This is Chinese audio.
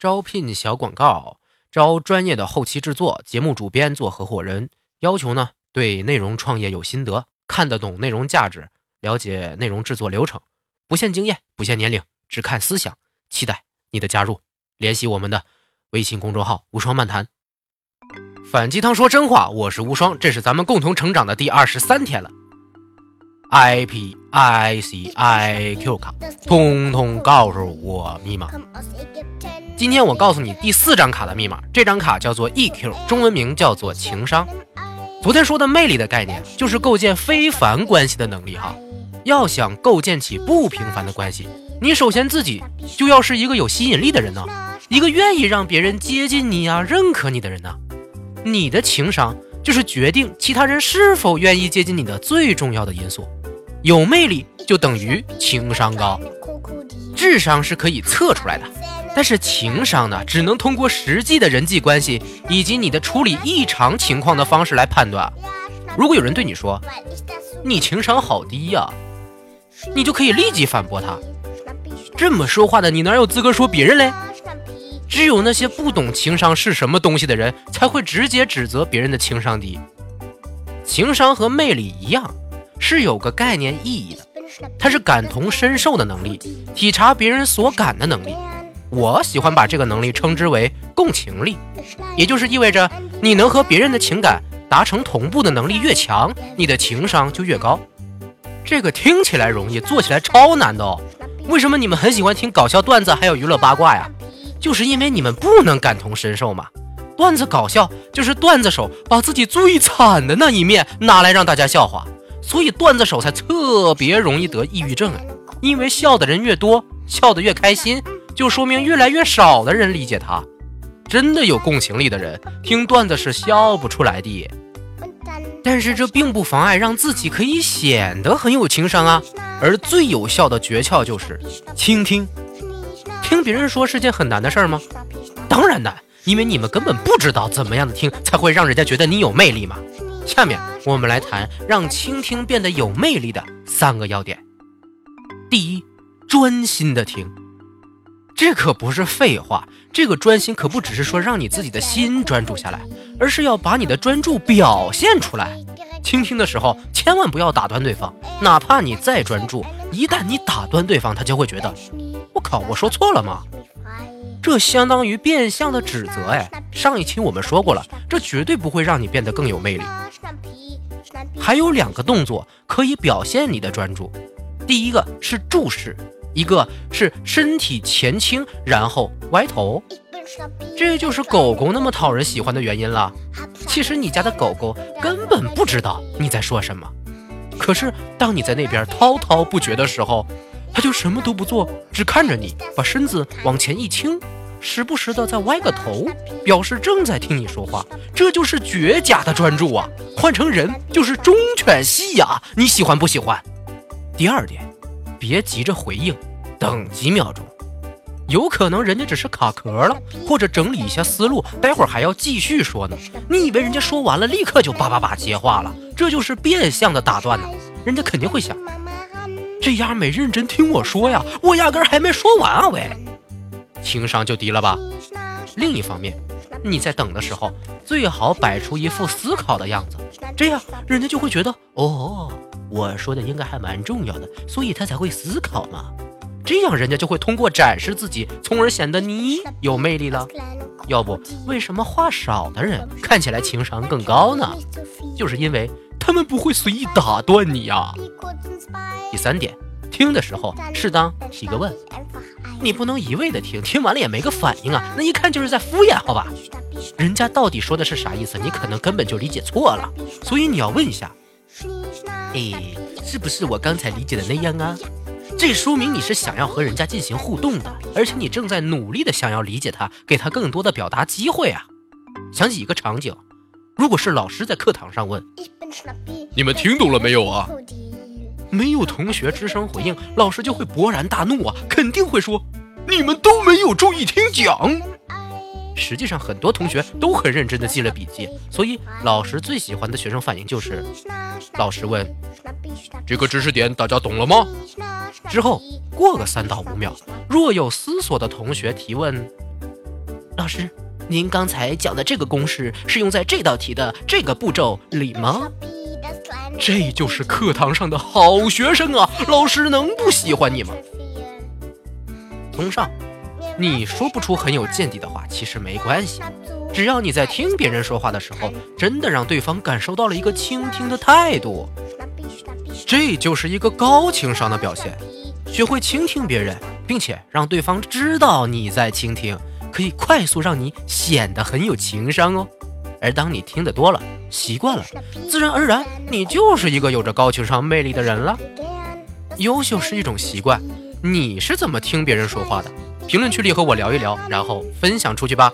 招聘小广告，招专业的后期制作、节目主编做合伙人。要求呢，对内容创业有心得，看得懂内容价值，了解内容制作流程，不限经验，不限年龄，只看思想。期待你的加入，联系我们的微信公众号“无双漫谈”。反鸡汤说真话，我是无双，这是咱们共同成长的第二十三天了。I P I C I Q 卡，通通告诉我密码。今天我告诉你第四张卡的密码，这张卡叫做 E Q，中文名叫做情商。昨天说的魅力的概念，就是构建非凡关系的能力哈。要想构建起不平凡的关系，你首先自己就要是一个有吸引力的人呢，一个愿意让别人接近你呀、认可你的人呢。你的情商就是决定其他人是否愿意接近你的最重要的因素。有魅力就等于情商高，智商是可以测出来的，但是情商呢，只能通过实际的人际关系以及你的处理异常情况的方式来判断。如果有人对你说你情商好低呀，你就可以立即反驳他。这么说话的你哪有资格说别人嘞？只有那些不懂情商是什么东西的人才会直接指责别人的情商低。情商和魅力一样。是有个概念意义的，它是感同身受的能力，体察别人所感的能力。我喜欢把这个能力称之为共情力，也就是意味着你能和别人的情感达成同步的能力越强，你的情商就越高。这个听起来容易，做起来超难的哦。为什么你们很喜欢听搞笑段子，还有娱乐八卦呀？就是因为你们不能感同身受嘛。段子搞笑就是段子手把自己最惨的那一面拿来让大家笑话。所以段子手才特别容易得抑郁症啊，因为笑的人越多，笑得越开心，就说明越来越少的人理解他。真的有共情力的人，听段子是笑不出来的。但是这并不妨碍让自己可以显得很有情商啊。而最有效的诀窍就是倾听。听别人说是件很难的事儿吗？当然难，因为你们根本不知道怎么样的听才会让人家觉得你有魅力嘛。下面我们来谈让倾听变得有魅力的三个要点。第一，专心的听，这可不是废话。这个专心可不只是说让你自己的心专注下来，而是要把你的专注表现出来。倾听的时候千万不要打断对方，哪怕你再专注，一旦你打断对方，他就会觉得，我靠，我说错了吗？这相当于变相的指责，哎，上一期我们说过了，这绝对不会让你变得更有魅力。还有两个动作可以表现你的专注，第一个是注视，一个是身体前倾，然后歪头，这就是狗狗那么讨人喜欢的原因了。其实你家的狗狗根本不知道你在说什么，可是当你在那边滔滔不绝的时候。它就什么都不做，只看着你，把身子往前一倾，时不时的再歪个头，表示正在听你说话。这就是绝佳的专注啊！换成人就是忠犬细呀！你喜欢不喜欢？第二点，别急着回应，等几秒钟，有可能人家只是卡壳了，或者整理一下思路，待会儿还要继续说呢。你以为人家说完了立刻就叭叭叭接话了？这就是变相的打断呢。人家肯定会想。这丫没认真听我说呀，我压根还没说完啊！喂，情商就低了吧？另一方面，你在等的时候，最好摆出一副思考的样子，这样人家就会觉得，哦，我说的应该还蛮重要的，所以他才会思考嘛。这样人家就会通过展示自己，从而显得你有魅力了。要不，为什么话少的人看起来情商更高呢？就是因为。他们不会随意打断你呀。第三点，听的时候适当提个问，你不能一味的听，听完了也没个反应啊，那一看就是在敷衍，好吧？人家到底说的是啥意思？你可能根本就理解错了，所以你要问一下，哎，是不是我刚才理解的那样啊？这说明你是想要和人家进行互动的，而且你正在努力的想要理解他，给他更多的表达机会啊。想起一个场景。如果是老师在课堂上问：“你们听懂了没有啊？”没有同学吱声回应，老师就会勃然大怒啊，肯定会说：“你们都没有注意听讲。”实际上，很多同学都很认真的记了笔记，所以老师最喜欢的学生反应就是：老师问：“这个知识点大家懂了吗？”之后过个三到五秒，若有思索的同学提问：“老师，您刚才讲的这个公式是用在这道题的这个步骤里吗？这就是课堂上的好学生啊！老师能不喜欢你吗？综上，你说不出很有见地的话，其实没关系，只要你在听别人说话的时候，真的让对方感受到了一个倾听的态度，这就是一个高情商的表现。学会倾听别人，并且让对方知道你在倾听，可以快速让你显得很有情商哦。而当你听得多了，习惯了，自然而然，你就是一个有着高情商魅力的人了。优秀是一种习惯，你是怎么听别人说话的？评论区里和我聊一聊，然后分享出去吧。